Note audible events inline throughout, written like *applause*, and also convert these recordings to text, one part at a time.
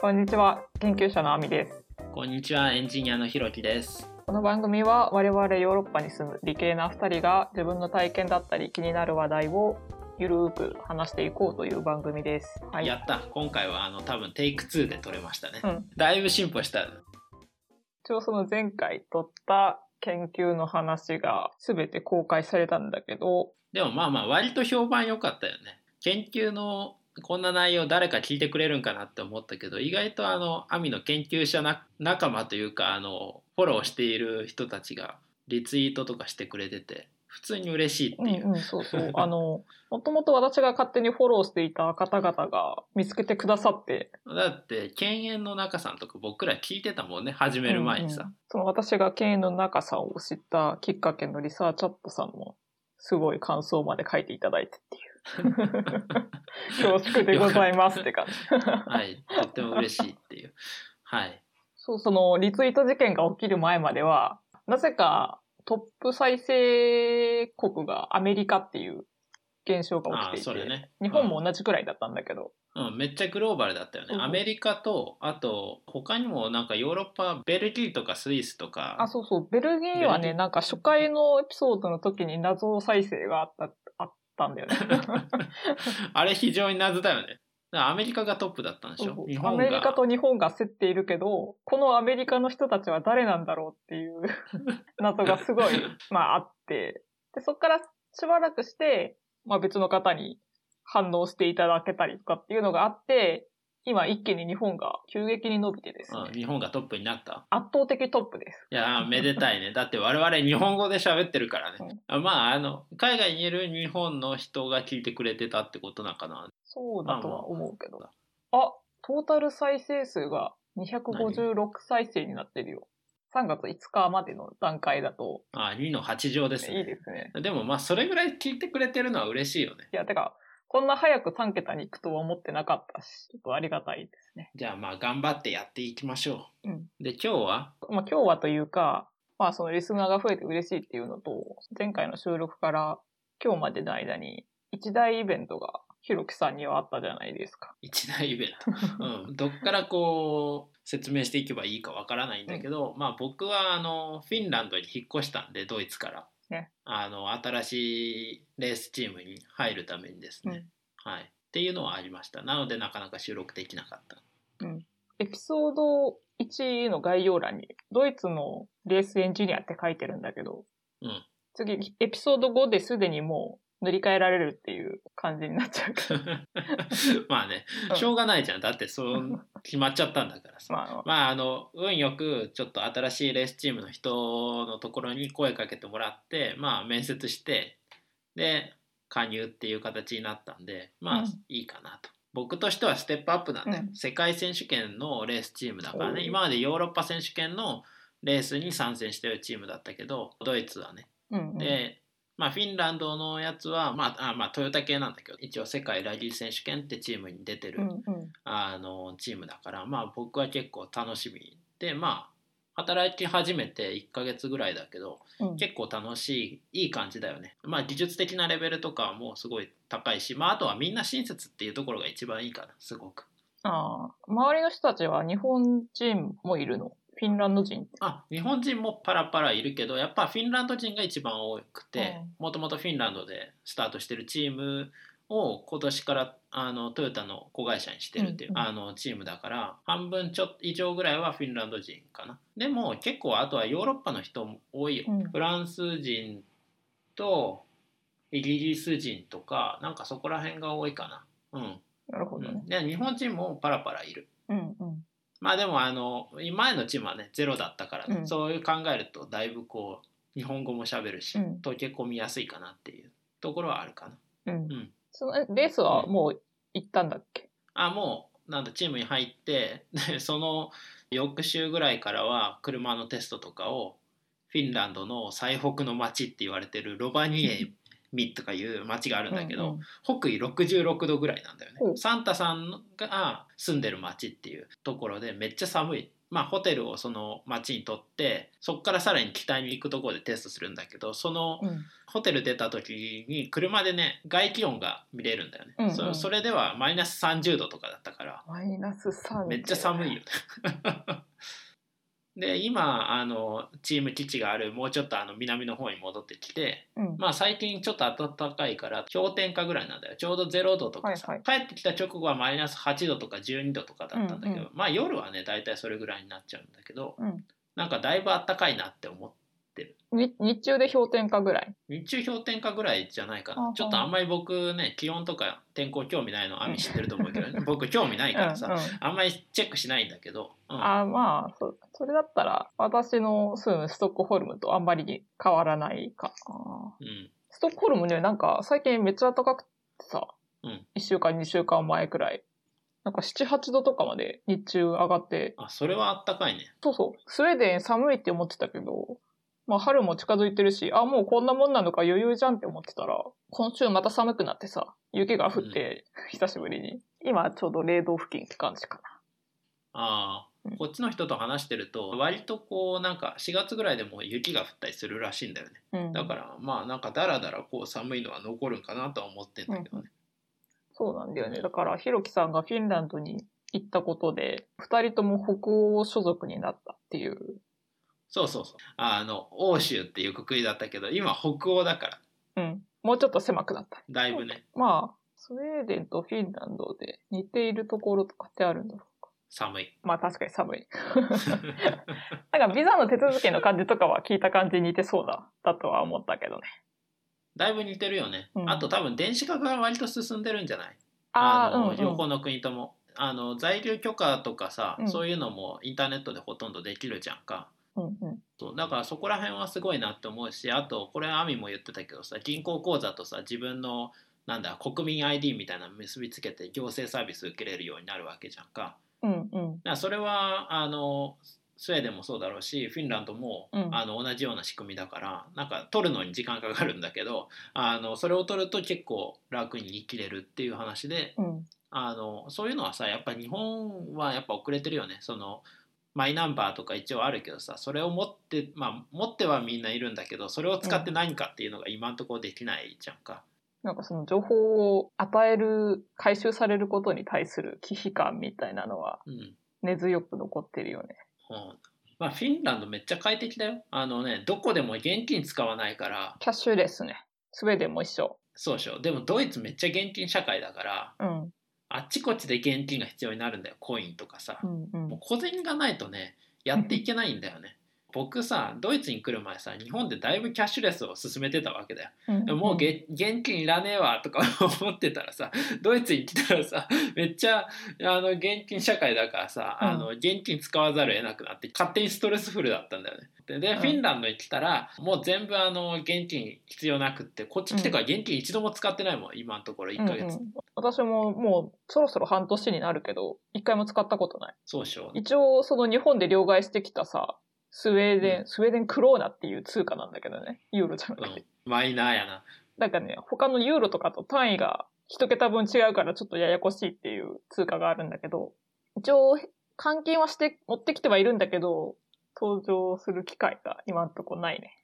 こんにちは、研究者のあみです。こんにちは、エンジニアのひろきです。この番組は我々ヨーロッパに住む理系な2人が自分の体験だったり気になる話題をゆるーく話していこうという番組です。はい。やった、今回はあの多分テイク2で撮れましたね。うん。だいぶ進歩した。一応その前回撮った研究の話が全て公開されたんだけど、でもまあまあ割と評判良かったよね。研究のこんな内容誰か聞いてくれるんかなって思ったけど意外とあのアミの研究者な仲間というかあのフォローしている人たちがリツイートとかしてくれてて普通に嬉しいっていう。うんうん、そうそう。*laughs* あの、もともと私が勝手にフォローしていた方々が見つけてくださって、だって犬猿の中さんとか僕ら聞いてたもんね始める前にさ。うんうんその私が犬猿の中さんを知ったきっかけのリサーチャットさんも、すごい感想まで書いていただいてっていう。恐縮でございますって感じ。はい、とっても嬉しいっていう。はい。そう、そのリツイート事件が起きる前までは、なぜかトップ再生国がアメリカっていう現象が起きていて。日本も同じくらいだったんだけど、うん、めっちゃグローバルだったよね。うんアメリカと、あと、他にもなんかヨーロッパ、ベルギーとかスイスとか、あ、そうそう、ベルギーはね、なんか初回のエピソードの時に謎再生があった、あったんだよね。*laughs* あれ非常に謎だよね。アメリカがトップだったんでしょ？アメリカと日本が競っているけど、このアメリカの人たちは誰なんだろうっていう *laughs* 謎がすごい、まああって、で、そこからしばらくして、まあ別の方に反応していただけたりとかっていうのがあって、今一気に日本が急激に伸びてですね、うん、日本がトップになった？圧倒的トップです。いやー、めでたいね。だって我々日本語で喋ってるからね。あまあ、あの、海外にいる日本の人が聞いてくれてたってことなんかな。そうだとは思うけど。あ、トータル再生数が256再生になってるよ。3月5日までの段階だと、あ、2の8乗ですね。いいですね。でもまあ、それぐらい聞いてくれてるのは嬉しいよね。いや、てか、こんな早く3桁に行くとは思ってなかったし、ちょっとありがたいですね。じゃあまあ、頑張ってやっていきましょうん。う。で、今日は？まあ今日はというか、まあそのリスナーが増えて嬉しいっていうのと、前回の収録から今日までの間に一大イベントがひろきさんにはあったじゃないですか。一大イベント。*laughs* うん、どっからこう説明していけばいいかわからないんだけど、まあ僕はあのフィンランドに引っ越したんでドイツから、ね。あの新しいレースチームに入るためにですね、はい。っていうのはありました。なのでなかなか収録できなかった。エピソード1の概要欄にドイツのレースエンジニアって書いてるんだけど、うん。次エピソード5ですでにもう塗り替えられるっていう感じになっちゃう。から。まあねうん。しょうがないじゃん。だってそう決まっちゃったんだからさ。*laughs* まあ、まああの運よくちょっと新しいレースチームの人のところに声かけてもらってまあ面接してで加入っていう形になったんでまあうん。いいかなと、僕としてはステップアップなんで、うん。世界選手権のレースチームだからね。今までヨーロッパ選手権のレースに参戦してるチームだったけどドイツはね。うんうん、で、まあ、フィンランドのやつは、まあ、あまあトヨタ系なんだけど一応世界ラリー選手権ってチームに出てる、うんうん。あのチームだからまあ僕は結構楽しみでまあ働き始めて1ヶ月ぐらいだけどうん。結構楽しいいい感じだよね。まあ技術的なレベルとかはもうすごい高いしまああとはみんな親切っていうところが一番いいかなすごく。ああ、周りの人たちは日本人もいるの？フィンランド人って。あ日本人もパラパラいるけどやっぱフィンランド人が一番多くてうもともとフィンランドでスタートしてるチームを今年からあのトヨタの子会社にしてるっていう、うんうん。あのチームだから半分ちょっと以上ぐらいはフィンランド人かな。でも結構あとはヨーロッパの人も多いよ、うん。フランス人とイギリス人とかなんかそこら辺が多いかな。うん、なるほどね。うん、。で日本人もパラパラいる。うんうん。まあでもあの前のチームはねゼロだったからね、うん。そういう考えるとだいぶこう日本語も喋るし、うん。溶け込みやすいかなっていうところはあるかな。うん。うん。そのえレースはもう行ったんだっけ？あもうなんだチームに入ってでその翌週ぐらいからは車のテストとかをフィンランドの最北の町って言われてるロバニエミとかいう町があるんだけど、うんうん。北緯66度ぐらいなんだよね、ほう。サンタさんが住んでる町っていうところでめっちゃ寒い。まあ、ホテルをその町に取ってそこからさらに北に行くところでテストするんだけどそのうん。ホテル出た時に車でね外気温が見れるんだよね、うんうん。そそれではマイナス30度とかだったから。マイナス3めっちゃ寒いよねで今あのチーム基地があるもうちょっとあの南の方に戻ってきてうん。まあ最近ちょっと暖かいから氷点下ぐらいなんだよ。ちょうど0度とかさ、はい帰ってきた直後はマイナス8度とか12度とかだったんだけど、うんうんまあ夜はね大体それぐらいになっちゃうんだけど、うん。なんかだいぶ暖かいなって思ってに日中で氷点下ぐらい？日中氷点下ぐらいじゃないかな。ちょっとあんまり僕ね気温とか天候興味ないの亜美知ってると思うけど、ね、僕興味ないからさ、うんうん。あんまりチェックしないんだけど、うん。あまあそ、それだったら、私の住むストックホルムとあんまり変わらないかな。うん。ストックホルムね、なんか最近めっちゃ暖かくてさ、うん。1週間、2週間前くらい。なんか7、8度とかまで日中上がって、あそれはあったかいね。そうそう、スウェーデン寒いって思ってたけど、まあ春も近づいてるし、あ、もうこんなもんなのか余裕じゃんって思ってたら、今週また寒くなってさ、雪が降って、*laughs* 久しぶりに。今ちょうど0度付近って感じかあうんあこっちの人と話してると割とこうなんか4月ぐらいでも雪が降ったりするらしいんだよねな。うん。だからまあなんかだらだらこう寒いのは残るんかなとは思ってんだけどね、そうなんだよね。だから、ひろきさんがフィンランドに行ったことで、二人とも北欧所属になったっていう。そうそうそうあの欧州っていうくくりだったけど今北欧だからうん。もうちょっと狭くなった。だいぶねまあ、スウェーデンとフィンランドで似ているところとかってあるんだろうか。寒いまあ確かに寒い。*laughs* なんかビザの手続きの感じとかは聞いた感じに似てそうだ、だとは思ったけどね。だいぶ似てるよね、うんあと多分電子化が割と進んでるんじゃない？ああ、のうん、うん。両方の国ともあの在留許可とかさ、うんそういうのもインターネットでほとんどできるじゃんかうんうん。そうだからそこら辺はすごいなって思うしあとこれアミも言ってたけどさ銀行口座とさ自分のなんだ国民 ID みたいなの結びつけて行政サービス受けれるようになるわけじゃんかうんうん。だそれはあのスウェーデンもそうだろうしフィンランドも、うんあの同じような仕組みだからなんか取るのに時間かかるんだけどあのそれを取ると結構楽に生きれるっていう話でうん。あのそういうのはさやっぱ日本はやっぱ遅れてるよねそのマイナンバーとか一応あるけどさそれを持ってまあ持ってはみんないるんだけどそれを使って何かっていうのが今のところできないじゃんか。なんかその情報を与える、回収されることに対する危機感みたいなのはうん根強く残ってるよね。うんまあ、フィンランドめっちゃ快適だよ。あのねどこでも現金使わないからキャッシュレスね。スウェーデンも一緒。そうでしょでもドイツめっちゃ現金社会だからうん。あっちこっちで現金が必要になるんだよコインとかさ。うんうんもう小銭がないとねやっていけないんだよね。僕さドイツに来る前さ日本でだいぶキャッシュレスを進めてたわけだよ。うんでももうげ現金いらねえわとか *laughs* 思ってたらさドイツに来たらさめっちゃあの現金社会だからさ、うん。あの現金使わざるを得なくなって勝手にストレスフルだったんだよね。でで、うん。フィンランドに来たらもう全部あの現金必要なくってこっち来てから現金一度も使ってないもん今のところ1ヶ月、うんうん。私ももうそろそろ半年になるけど、一回も使ったことない。そうでしょ一応その日本で両替してきたさ、スウェーデン、うんスウェーデンクローナっていう通貨なんだけどね。ユーロじゃなくて。うん、マイナーやな。なんかね、他のユーロとかと単位が一桁分違うからちょっとややこしいっていう通貨があるんだけど、一応換金はして持ってきてはいるんだけど、登場する機会が今んとこないね。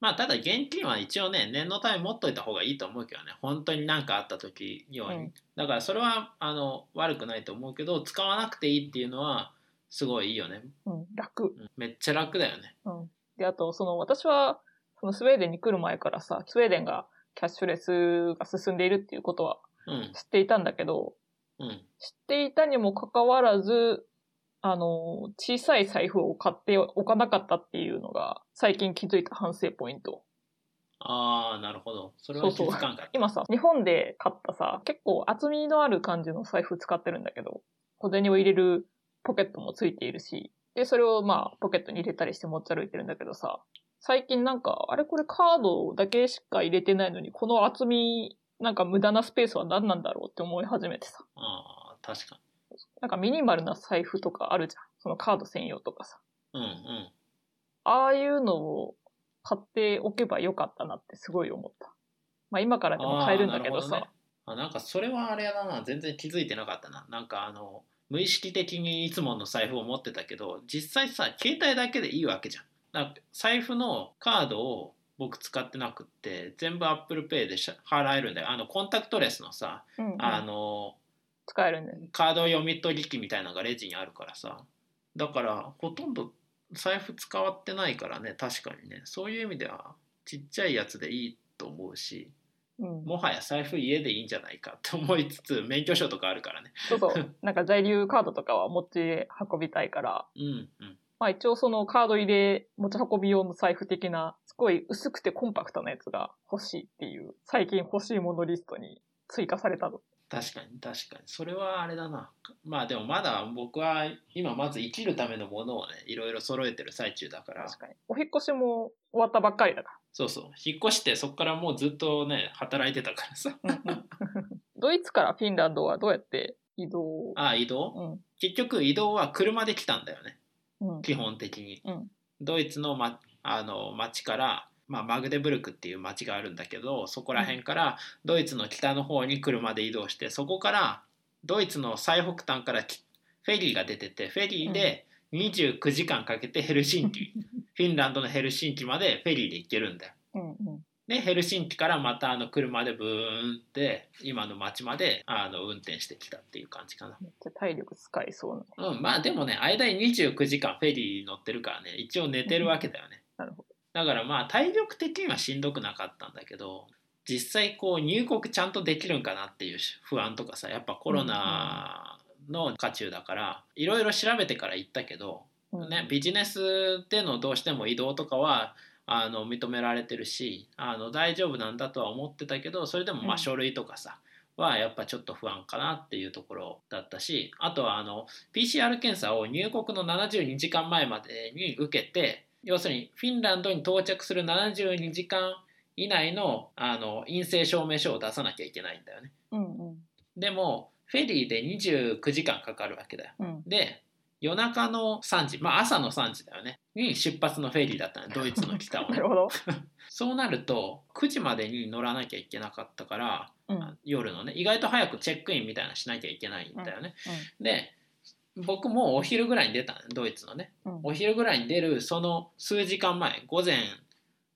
まあただ現金は一応ね念のため持っといた方がいいと思うけどね本当に何かあった時に、うんだからそれはあの悪くないと思うけど使わなくていいっていうのはすごいいいよね、うん、楽。うん。めっちゃ楽だよね。うん。で、あと、その、私は、そのスウェーデンに来る前からさ、スウェーデンがキャッシュレスが進んでいるっていうことはうん。知っていたんだけど、うん。知っていたにもかかわらず、あの、小さい財布を買っておかなかったっていうのが、最近気づいた反省ポイント。ああなるほど。それは気づかんか今さ、日本で買ったさ、結構厚みのある感じの財布使ってるんだけど、小銭を入れるポケットもついているし、で、それをまあ、ポケットに入れたりして持ち歩いてるんだけどさ、最近なんか、あれこれカードだけしか入れてないのに、この厚み、なんか無駄なスペースは何なんだろうって思い始めてさ。ああ確かなんかミニマルな財布とかあるじゃん。そのカード専用とかさ。にうんうんああいうのを買っておけばよかったなってすごい思った。まあ今からでも買えるんだけどさ。あねあなんかそれはあれやだな全然気づいてなかったななんかあの無意識的にいつもの財布を持ってたけど実際さ携帯だけでいいわけじゃん。財布のカードを僕使ってなくって全部 ApplePay で払えるんだよ。あのコンタクトレスのさ、うんうん。あの使えるんで。カード読み取り機みたいなのがレジにあるからさ。だからほとんど財布使ってないからね確かにね。そういう意味ではちっちゃいやつでいいと思うしうん、もはや財布家でいいんじゃないかって思いつつ免許証とかあるからねそうそう。なんか在留カードとかは持ち運びたいから、うんうんまあ一応そのカード入れ持ち運び用の財布的な、すごい薄くてコンパクトなやつが欲しいっていう、最近欲しいものリストに追加されたの。確かに確かに。それはあれだな。まあでもまだ僕は今まず生きるためのものをねいろいろ揃えてる最中だから。確かに。お引っ越しも終わったばっかりだかそうそう。引っ越してそこからもうずっとね働いてたからさ。*laughs* ドイツからフィンランドはどうやって移動？ああ移動？うん。結局移動は車で来たんだよね。うん。基本的に、うん。ドイツの,、ま、あの町から、まあ、マグデブルクっていう町があるんだけどそこら辺からドイツの北の方に車で移動してそこからドイツの最北端からきフェリーが出ててフェリーで29時間かけてヘルシンキ、*laughs* フィンランドのヘルシンキまでフェリーで行けるんだよ。うんうん。でヘルシンキからまたあの車でブーンって今の町まであの運転してきたっていう感じかな。めっちゃ体力使いそうな。うん、まあでもね間に29時間フェリー乗ってるからね一応寝てるわけだよねなるほだからまあ体力的にはしんどくなかったんだけど実際こう入国ちゃんとできるんかなっていう不安とかさやっぱコロナの渦中だからいろいろ調べてから行ったけど、ね、ビジネスでのどうしても移動とかはあの認められてるしあの大丈夫なんだとは思ってたけどそれでもまうん。あ書類とかさ、はやっぱちょっと不安かなっていうところだったしあとはあの PCR 検査を入国の72時間前までに受けて要するにフィンランドに到着する72時間以内のあの陰性証明書を出さなきゃいけないんだよね。うんうん。でもフェリーで29時間かかるわけだよ。うん。で夜中の3時まあ朝の3時だよねに出発のフェリーだったのドイツの北をね *laughs* なるほど。*laughs* そうなると9時までに乗らなきゃいけなかったから、うん。夜のね意外と早くチェックインみたいなのしなきゃいけないんだよね、うで僕もうお昼ぐらいに出たのドイツのねん。うん。お昼ぐらいに出るその数時間前午前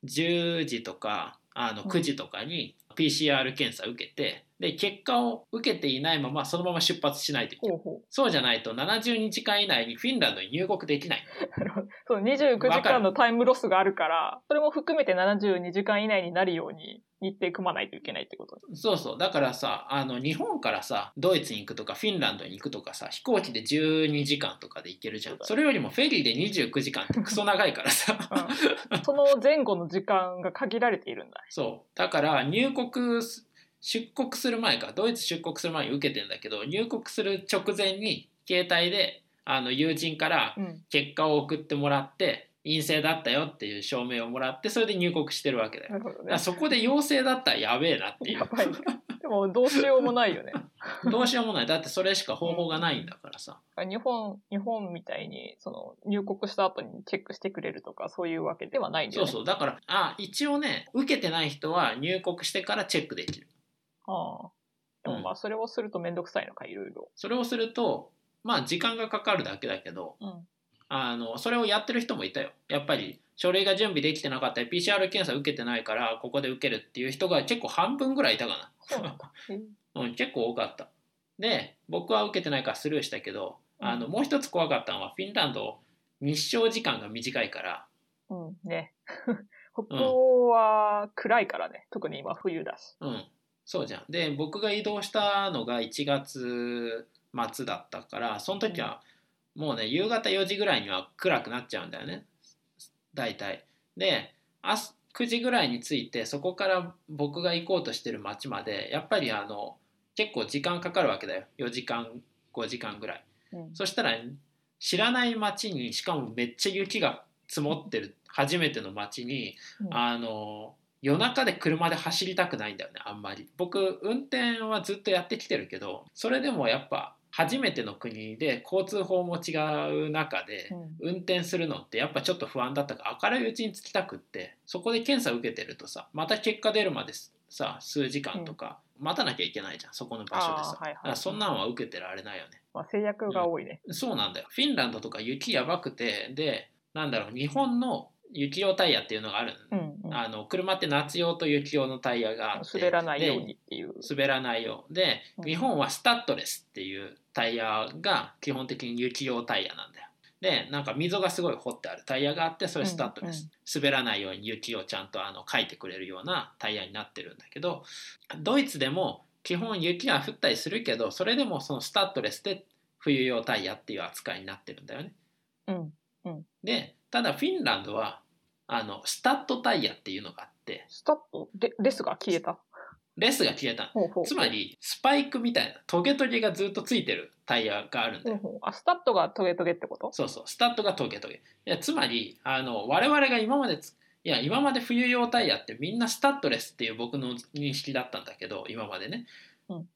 10時とかあのうん9時とかに PCR 検査受けてで結果を受けていないままそのまま出発しないといけないそうじゃないと72時間以内にフィンランドに入国できない。そう、29時間のタイムロスがあるから、それも含めて72時間以内になるように日程組まないといけないってことそうそう。だからさ、あの、日本からさ、ドイツに行くとか、フィンランドに行くとかさ、飛行機で12時間とかで行けるじゃんそれよりもフェリーで29時間ってクソ長いからさ。*laughs* うん。その前後の時間が限られているんだ。そう。だから、入国す、出国する前か、ドイツ出国する前に受けてんだけど、入国する直前に、携帯で、あの、友人からうん。結果を送ってもらって、陰性だったよっていう証明をもらって、それで入国してるわけだよ。なるほどね。そこで陽性だったらやべえなっていう。でもどうしようもないよね。*laughs* どうしようもない。だってそれしか方法がないんだからさ。日本、日本みたいに、その、入国した後にチェックしてくれるとか、そういうわけではないんだよね。そうそう。だから、あ、一応ね、受けてない人は入国してからチェックできる。ああ。でもまあ、それをするとめんどくさいのか、いろいろ。それをすると、まあ時間がかかるだけだけど、うん。あの、それをやってる人もいたよ。やっぱり、書類が準備できてなかったり、PCR 検査受けてないから、ここで受けるっていう人が結構半分ぐらいいたかな。*laughs* うん、結構多かった。で、僕は受けてないからスルーしたけど、あの、もう一つ怖かったのは、フィンランド、日照時間が短いから、うん、ね。*laughs* 北欧は暗いからね。特に今冬だし。うん、そうじゃん。で、僕が移動したのが1月末だったから、その時はもうね、夕方4時ぐらいには暗くなっちゃうんだよね。大体。で、朝9時ぐらいに着いて、そこから僕が行こうとしてる町まで、やっぱりあの、結構時間かかるわけだよ。4時間、5時間ぐらい。うん。そしたら、知らない町に、しかもめっちゃ雪が積もってる、初めての町に、うんあの夜中で車で走りたくないんだよねあんまり。僕運転はずっとやってきてるけどそれでもやっぱ初めての国で交通法も違う中でうん。運転するのってやっぱちょっと不安だったから明るいうちに着きたくってそこで検査受けてるとさまた結果出るまでさ数時間とか待たなきゃいけないじゃんそこの場所でさ、はいはい。そんなんは受けてられないよね。まあ、制約が多いね。そうなんだよ。フィンランドとか雪やばくてでなんだろう日本の雪用タイヤっていうのがある、うんうん。あの車って夏用と雪用のタイヤがあって。滑らないようでにっていう。滑らないようでうん。日本はスタッドレスっていうタイヤが基本的に雪用タイヤなんだよ。でなんか溝がすごい掘ってある。タイヤがあってそれスタッドレス、滑らないように雪をちゃんとあのかいてくれるようなタイヤになってるんだけどドイツでも基本雪が降ったりするけどそれでもそのスタッドレスで冬用タイヤっていう扱いになってるんだよね。うん。でただフィンランドはあのスタッドタイヤっていうのがあってスタッドレ、レスが消えた？レスが消えた。つまりスパイクみたいなトゲトゲがずっとついてるタイヤがあるんだよ。ほうほう。あ、スタットがトゲトゲってこと？そうそう。スタッドがトゲトゲ。いやつまりあの我々が今までついや今まで冬用タイヤってみんなスタッドレスっていう僕の認識だったんだけど今までね、うん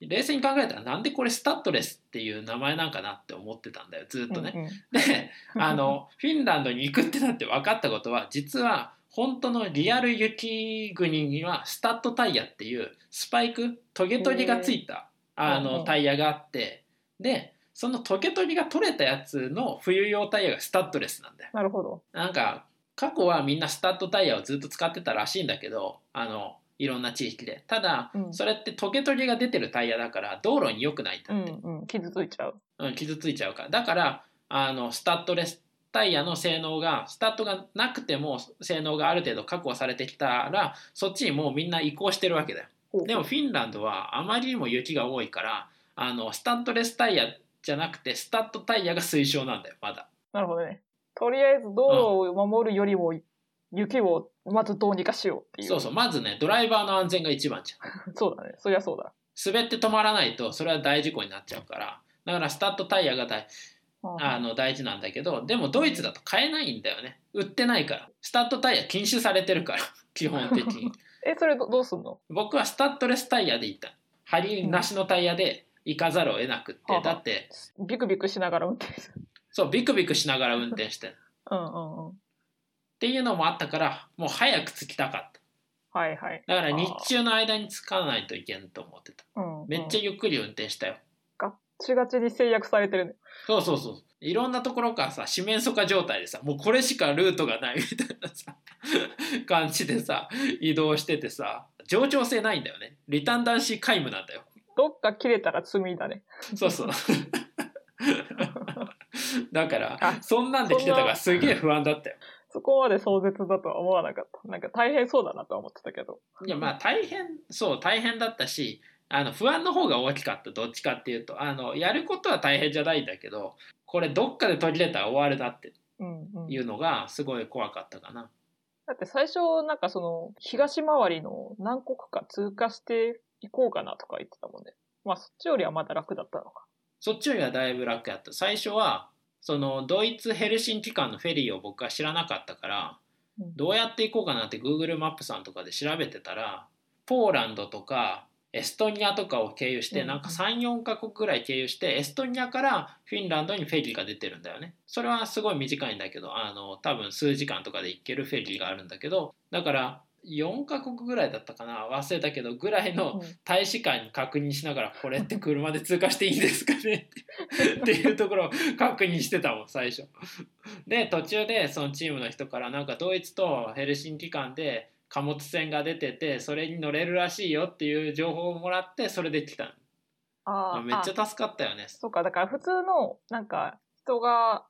冷静に考えたらなんでこれスタッドレスっていう名前なんかなって思ってたんだよ。ずっとね、うんうん。で *laughs* あのフィンランドに行くってなって分かったことは実は本当のリアル雪国にはスタッドタイヤっていうスパイクトゲトゲがついたあのタイヤがあって。でそのトゲトゲが取れたやつの冬用タイヤがスタッドレスなんだよ。なるほど。なんか過去はみんなスタッドタイヤをずっと使ってたらしいんだけどあのいろんな地域でただ、うんそれってトゲトゲが出てるタイヤだから道路に良くないんだって。うんうん。傷ついちゃう。うん、傷ついちゃうからだからあのスタッドレスタイヤの性能がスタッドがなくても性能がある程度確保されてきたらそっちにもうみんな移行してるわけだよでもフィンランドはあまりにも雪が多いからあのスタッドレスタイヤじゃなくてスタッドタイヤが推奨なんだよまだなるほどね。とりあえず道路を守るよりも、雪をまずどうにかしようっていう。そうそうまずねドライバーの安全が一番じゃん。*laughs* そうだね。そりゃそうだ。滑って止まらないとそれは大事故になっちゃうから。だからスタッドタイヤが大あの大事なんだけどでもドイツだと買えないんだよね。売ってないから。スタッドタイヤ禁止されてるから *laughs* 基本的に。*laughs* え、それどどうすんの？僕はスタッドレスタイヤで行った。針なしのタイヤで行かざるを得なくって、はあだってビクビクしながら運転する。そうビクビクしながら運転してっうんうんうん。ていうのもあったからもう早く着きたかった。はいはい。だから日中の間に着かないといけんと思ってた。うんうん。めっちゃゆっくり運転したよ、ガッチガチに制約されてるね。そうそうそう。いろんなところからさ四面楚歌状態でさもうこれしかルートがないみたいなさ *laughs* 感じでさ移動しててさ冗長性ないんだよね。リタンダンシー皆無なんだよ。どっか切れたら罪だね。そうそう。*laughs* だからあそんなんで来てたからすげえ不安だったよそこまで壮絶だとは思わなかった。なんか大変そうだなとは思ってたけど。いやまあ大変そう大変だったしあの不安の方が大きかったどっちかっていうとあのやることは大変じゃないんだけどこれどっかで途切れたら終わるなってうんうん。いうのがすごい怖かったかな。だって最初なんかその東回りの何国か通過していこうかなとか言ってたもんね。まあそっちよりはまだ楽だったのか。そっちよりはだいぶ楽やった。最初はそのドイツヘルシンキ間のフェリーを僕は知らなかったからうん。どうやって行こうかなって Google マップさんとかで調べてたらポーランドとかエストニアとかを経由してうん。なんか34カ国ぐらい経由してエストニアからフィンランドにフェリーが出てるんだよね。それはすごい短いんだけどあの多分数時間とかで行けるフェリーがあるんだけどだから4カ国ぐらいだったかな忘れたけどぐらいのうん大使館に確認しながらこれって車で通過していいんですかね？*laughs* っていうところを確認してたもん最初。で途中でそのチームの人からなんかドイツとヘルシンキ間で貨物船が出ててそれに乗れるらしいよっていう情報をもらってそれで来たああ。めっちゃ助かったよね。そうか、だから普通の、なんか、人が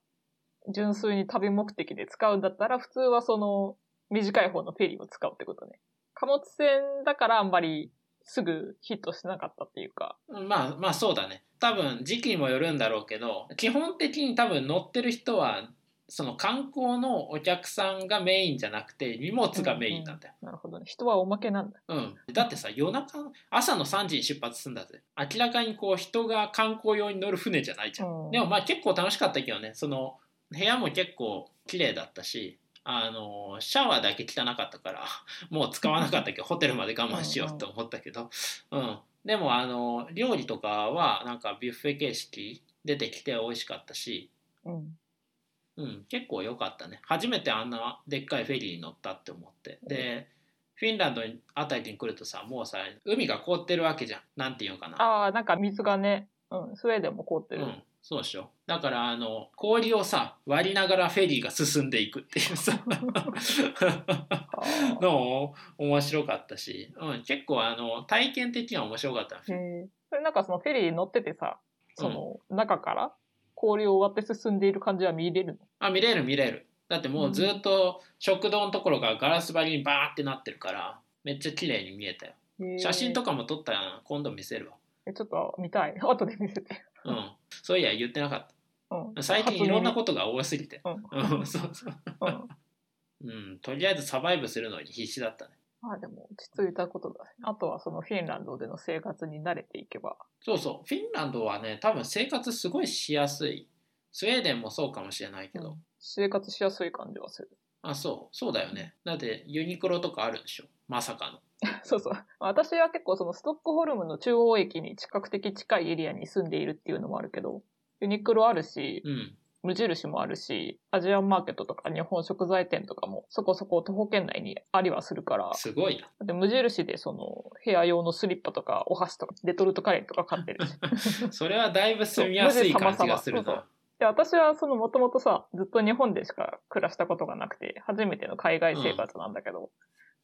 純粋に旅目的で使うんだったら、普通はその、短い方のフェリーを使うってことね。貨物船だからあんまりすぐヒットしなかったっていうか。まあまあそうだね多分時期にもよるんだろうけど基本的に多分乗ってる人はその観光のお客さんがメインじゃなくて荷物がメインなんだよ。なるほどね。人はおまけなんだ。うん、だってさ夜中朝の3時に出発するんだぜ明らかにこう人が観光用に乗る船じゃないじゃん、うんでもまあ結構楽しかったけどねその部屋も結構綺麗だったしあのシャワーだけ汚かったから *laughs* もう使わなかったけどホテルまで我慢しようと思ったけど、うん、でもあの料理とかはなんかビュッフェ形式出てきて美味しかったし、うん。うん、結構良かったね。初めてあんなでっかいフェリーに乗ったって思って。でフィンランドあたりに来るとさもうさ海が凍ってるわけじゃん。なんていうのかな。ああ、なんか水がね、うん、スウェーデンも凍ってる。うん、そうでしょ。だからあの氷をさ割りながらフェリーが進んでいくっていうさ。のも面白かったし、うん、結構あの体験的には面白かったへえ。それなんかそのフェリーに乗っててさ、その中から氷を割って進んでいる感じは見れるあ見れる見れる。だってもうずっと食堂のところがガラス張りにバーってなってるからめっちゃ綺麗に見えたよ。写真とかも撮ったら今度見せるわ。えちょっと見たい。*laughs* 後で見せて。うん。そういや言ってなかっうん。た。最近いろんなことが多すぎて。うん。う *laughs* んそうそう。うん。*laughs* うん。とりあえずサバイブするのに必死だったね。まあでも落ち着いたことだね。あとはそのフィンランドでの生活に慣れていけば。そうそう。フィンランドはね多分生活すごいしやすい。スウェーデンもそうかもしれないけど、生活しやすい感じはする。あそう。そうだよね。だってユニクロとかあるでしょ。まさかの *laughs* そうそう。私は結構そのストックホルムの中央駅に比較的近いエリアに住んでいるっていうのもあるけど、ユニクロあるし、うん無印もあるし、アジアンマーケットとか日本食材店とかもそこそこ徒歩圏内にありはするから、すごいなで無印でその部屋用のスリッパとかお箸とかレトルトカレーとか買ってるし。*laughs* それはだいぶ住みやすい感じがするそうそうなで私はそのもともとさ、ずっと日本でしか暮らしたことがなくて、初めての海外生活なんだけど、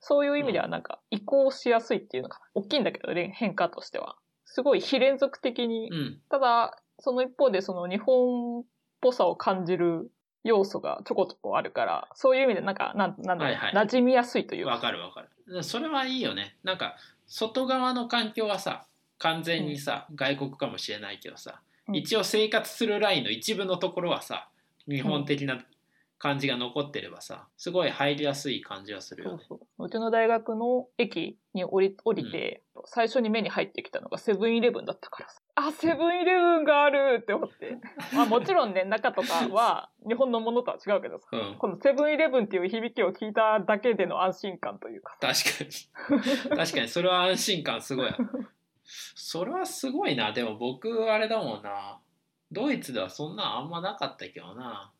そういう意味ではなんか移行しやすいっていうのかな。大きいんだけど、変化としては。すごい非連続的に、うん。ただ、その一方でその日本っぽさを感じる要素がちょこちょこあるから、そういう意味でなんか、なんなんだろう、はいはい。馴染みやすいというわかるわかる。それはいいよね。なんか外側の環境はさ完全にさ、外国かもしれないけどさ、うん。一応生活するラインの一部のところはさ日本的な感じが残ってればさすごい入りやすい感じはするよねそうそう。うちの大学の駅に降り降りて、最初に目に入ってきたのがセブンイレブンだったからさ。あ、セブンイレブンがあるって思って。*laughs* まあもちろんね、中とかは *laughs* 日本のものとは違うけどさ。うんこのセブンイレブンっていう響きを聞いただけでの安心感というか。確かに *laughs* 確かにそれは安心感すごいそれはすごいなでも僕あれだもんなドイツではそんなんあんまなかったけどな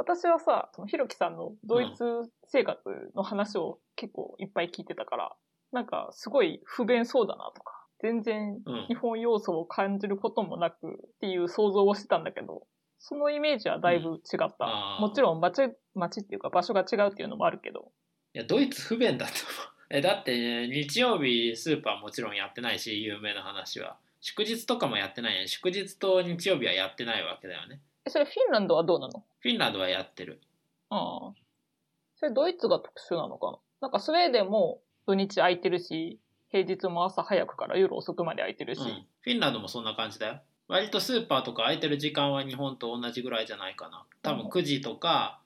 私はさ、そのひろきさんのドイツ生活の話を結構いっぱい聞いてたから、なんかすごい不便そうだなとか、全然うん日本要素を感じることもなくっていう想像をしてたんだけど、そのイメージはだいぶ違った。あー。もちろん街、街っていうか場所が違うっていうのもあるけど、いやドイツ不便だと思う。*laughs* えだって、ね、日曜日スーパーもちろんやってないし有名な話は。祝日とかもやってない。ね祝日と日曜日はやってないわけだよねえそれフィンランドはどうなの？フィンランドはやってる。ああ。それドイツが特殊なのかな？なんかスウェーデンも土日空いてるし、平日も朝早くから夜遅くまで空いてるし、うん、フィンランドもそんな感じだよ。割とスーパーとか空いてる時間は日本と同じぐらいじゃないかな。多分うん。9時とか、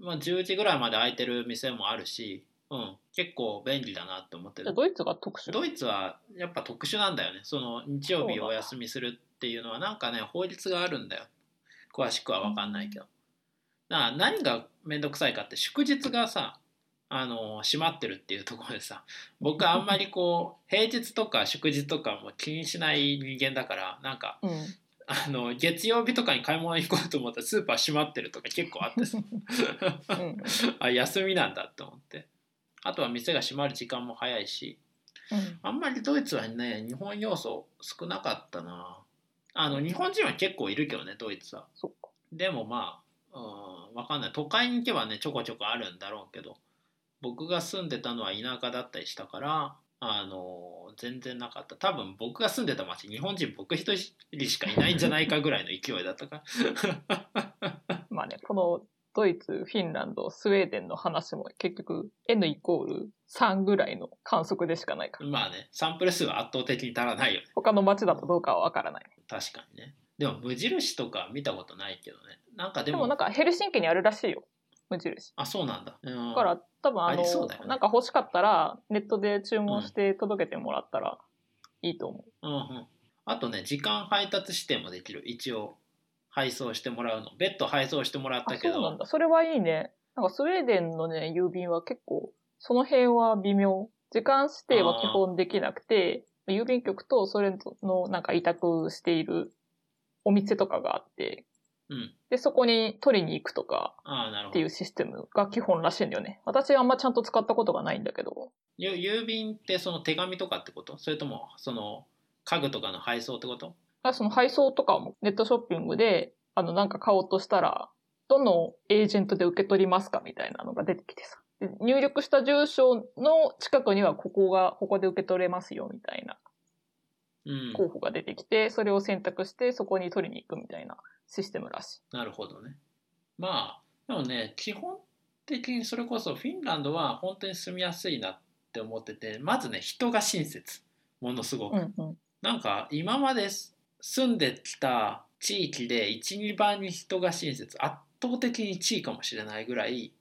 まあ、10時ぐらいまで空いてる店もあるし、うん、結構便利だなって思ってる。ドイツが特殊？ドイツはやっぱ特殊なんだよね。その日曜日お休みするっていうのはなんかね法律があるんだよ詳しくは分かんないけど、な何が面倒くさいかって祝日がさあの閉まってるっていうところでさ僕あんまりこう *laughs* 平日とか祝日とかも気にしない人間だからなんかうん。あの月曜日とかに買い物に行こうと思ったらスーパー閉まってるとか結構あってさうん。*laughs* あ休みなんだって思ってあとは店が閉まる時間も早いしうん。あんまりドイツはね日本要素少なかったなあの日本人は結構いるけどねドイツは。でもまあうんわかんない。都会に行けばねちょこちょこあるんだろうけど。僕が住んでたのは田舎だったりしたからあの全然なかった。多分僕が住んでた町日本人僕一人しかいないんじゃないかぐらいの勢いだったから。*laughs* まあね、このドイツ、フィンランド、スウェーデンの話も結局 N イコール3ぐらいの観測でしかないから。まあねサンプル数は圧倒的に足らないよね他の街だとどうかはわからない。確かにねでも無印とか見たことないけどねなんかでもでもなんかヘルシンキにあるらしいよ。無印。あそうなんだ、うん、だから多分あのありそうだよねなんか欲しかったらネットで注文して届けてもらったらいいと思う。うんうん、あとね時間配達指定もできる一応配送してもらうの別途配送してもらったあ、けどそうなんだ。それはいいね。なんかスウェーデンのね、郵便は結構、その辺は微妙。時間指定は基本できなくて、郵便局とそれのなんか委託しているお店とかがあって、うん。で、そこに取りに行くとかああ、なるほどっていう。システムが基本らしいんだよね。私はあんまちゃんと使ったことがないんだけど。ゆ郵便ってその手紙とかってこと？それともその家具とかの配送ってこと？あその配送とかもネットショッピングで、あの、なんか買おうとしたら、どのエージェントで受け取りますかみたいなのが出てきてさ。で入力した住所の近くにはここが、ここで受け取れますよみたいなうん。候補が出てきて、それを選択してそこに取りに行くみたいなシステムらしい。なるほどね。まあ、でもね、基本的にそれこそフィンランドは本当に住みやすいなって思ってて、まずね、人が親切。ものすごく。うんうん。なんか今まです住んできた地域で1、2番に人が親切。圧倒的に1位かもしれないぐらい。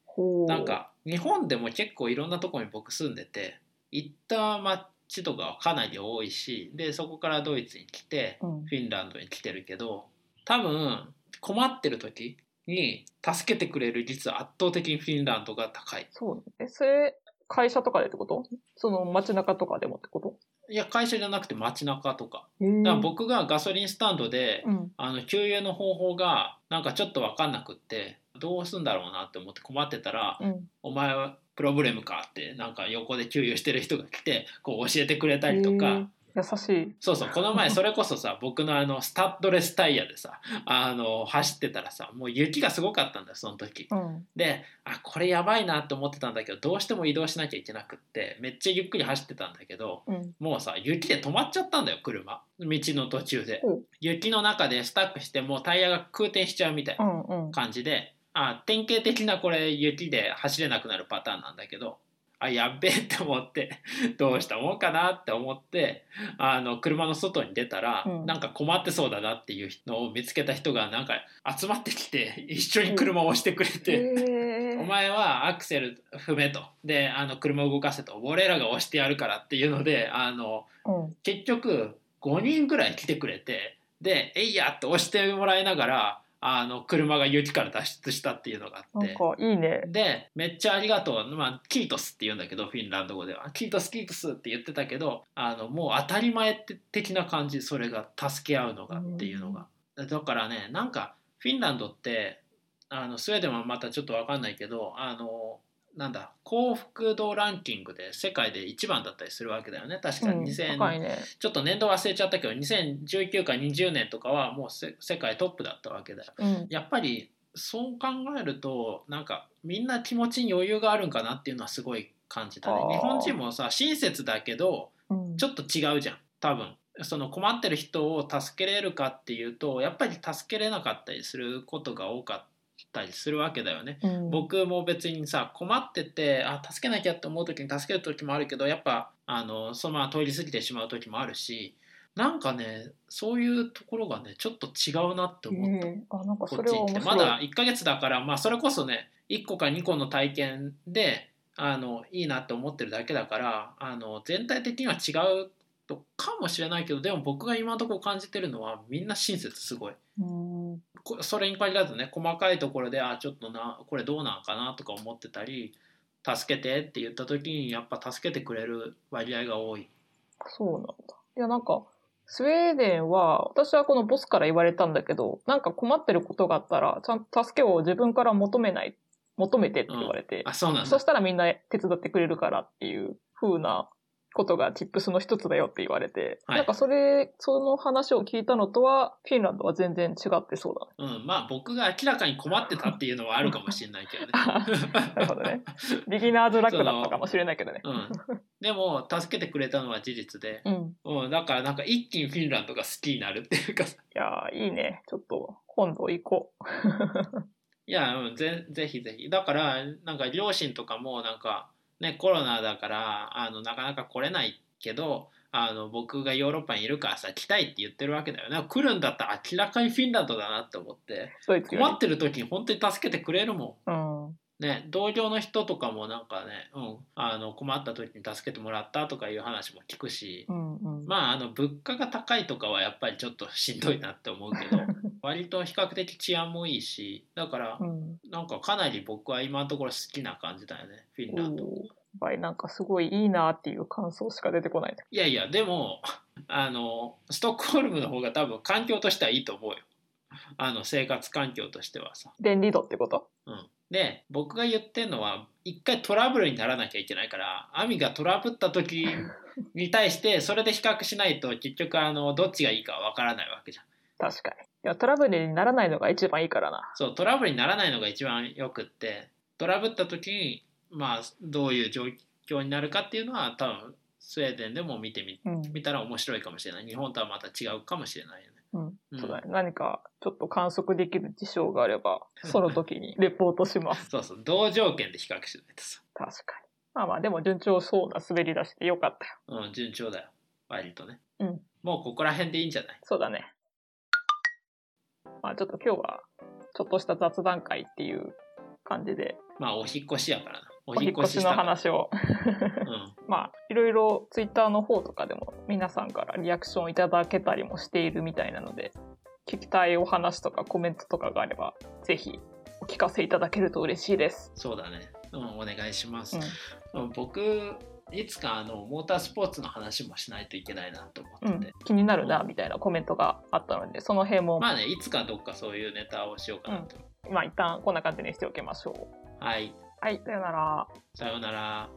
なん、か日本でも結構いろんなところに僕住んでて、行った街とかはかなり多いし、で、そこからドイツに来て、うん。フィンランドに来てるけど多分困ってる時に助けてくれる率は圧倒的にフィンランドが高いそう。え、それ、会社とかでってこと？その街中とかでもってこと？いや会社じゃなくて街中とかだから僕がガソリンスタンドで、うん。あの給油の方法がなんかちょっと分かんなくってどうすんだろうなって思って困ってたらうん。「お前はプロブレムか」ってなんか横で給油してる人が来てこう教えてくれたりとか。優しい。そうそうこの前それこそさ *laughs* 僕のあのスタッドレスタイヤでさあの走ってたらさもう雪がすごかったんだよその時うん。であこれやばいなって思ってたんだけどどうしても移動しなきゃいけなくってめっちゃゆっくり走ってたんだけどうん。もうさ雪で止まっちゃったんだよ車道の途中でほう雪の中でスタックしてもうタイヤが空転しちゃうみたいうなんうん。感じであ典型的なこれ雪で走れなくなるパターンなんだけどあやっべえって思って *laughs* どうしたもんかなって思ってあの車の外に出たら、うんなんか困ってそうだなっていうのを見つけた人がなんか集まってきて *laughs* 一緒に車を押してくれて。へえ *laughs* お前はアクセル踏めとであの車を動かせと俺らが押してやるからっていうのであのうん。結局5人ぐらい来てくれてで「えいや!」って押してもらいながらあの車が雪から脱出したっていうのがあって。なんかいいね。でめっちゃありがとう、まあ、キートスって言うんだけどフィンランド語では。キートスキートスって言ってたけどあのもう当たり前的な感じそれが助け合うのがっていうのが。だからねなんかフィンランドってあのスウェーデンはまたちょっと分かんないけどあのなんだ幸福度ランキングで世界で一番だったりするわけだよね確かうん。2000、高いね。ちょっと年度忘れちゃったけど2019か20年とかはもうせ世界トップだったわけだようん。やっぱりそう考えるとなんかみんな気持ちに余裕があるんかなっていうのはすごい感じたね日本人もさ親切だけどうん。ちょっと違うじゃん多分その困ってる人を助けれるかっていうとやっぱり助けれなかったりすることが多かったりするわけだよねうん、僕も別にさ困っててあ助けなきゃって思う時に助ける時もあるけどやっぱあのそのまま通り過ぎてしまう時もあるしなんかねそういうところがねちょっと違うなって思った。あ、なんかこそれっち行って。まだ1ヶ月だから、まあ、それこそね1個か2個の体験であのいいなって思ってるだけだからあの全体的には違うとかもしれないけどでも僕が今のところ感じてるのはみんな親切すごい。うん。こそれに限らずね細かいところであちょっとなこれどうなんかなとか思ってたり助けてって言った時にやっぱ助けてくれる割合が多い。そうなんだ。いや、なんか、スウェーデンは、私はこのボスから言われたんだけど、なんか困ってることがあったら、ちゃんと助けを自分から求めない、求めてって言われて、あそうなんだそしたらみんな手伝ってくれるからっていう風なことがチップスの一つだよって言われて、はいなんかそれ、その話を聞いたのとは、フィンランドは全然違ってそうだね。うん、まあ僕が明らかに困ってたっていうのはあるかもしれないけどね。*laughs* なるほどね。*laughs* ビギナーズラックだったかもしれないけどね。うん、でも助けてくれたのは事実で、うん。うん、だからなんか一気にフィンランドが好きになるっていうかさいやー、いいね。ちょっと、今度行こう。*laughs* いや、うん、ぜぜひぜひだからなんか両親とかもなんかねコロナだからあのなかなか来れないけどあの僕がヨーロッパにいるからさ来たいって言ってるわけだよね来るんだったら明らかにフィンランドだなって思って困ってる時に本当に助けてくれるもん。うん。ね、同僚の人とかもなんかね、うん、あの困った時に助けてもらったとかいう話も聞くし、うんうん。まああの物価が高いとかはやっぱりちょっとしんどいなって思うけど *laughs* 割と比較的治安もいいしだからうん。なんかかなり僕は今のところ好きな感じだよねフィンランド。おー場合なんかすごいいいなっていう感想しか出てこない。いやいやでも *laughs* あのストックホルムの方が多分環境としてはいいと思うよあの生活環境としてはさ、便利度ってこと？うん、で僕が言ってるのは一回トラブルにならなきゃいけないからアミがトラブった時 *laughs* に対してそれで比較しないと結局あのどっちがいいかわからないわけじゃん確かに。いや、トラブルにならないのが一番いいからな。そうトラブルにならないのが一番よくってトラブった時にまあどういう状況になるかっていうのは多分スウェーデンでも見てみうん。見たら面白いかもしれない日本とはまた違うかもしれないよね。そうだね。何かちょっと観測できる事象があれば、*laughs* その時にレポートします。そうそう同条件で比較しないとさ、確かに。まあまあ、でも順調そうな滑り出してよかったよ。うん、順調だよ割とね、うんもうここら辺でいいんじゃない？そうだね。まあちょっと今日は、ちょっとした雑談会っていう感じで、まあお引っ越しやからなおお引っ越しの話を。うんまあ、いろいろツイッターの方とかでも皆さんからリアクションいただけたりもしているみたいなので、聞きたいお話とかコメントとかがあれば、ぜひお聞かせいただけると嬉しいです。そうだね、うん、お願いしますう、うん僕いつかあのモータースポーツの話もしないといけないなと思ん。うんってて、。気になるな、みたいなコメントがあったので、その辺も、まあねいつかどっかそういうネタをしようかなと、まあ一旦こんな感じにしておきましょう。はいはい、さよなら。さようなら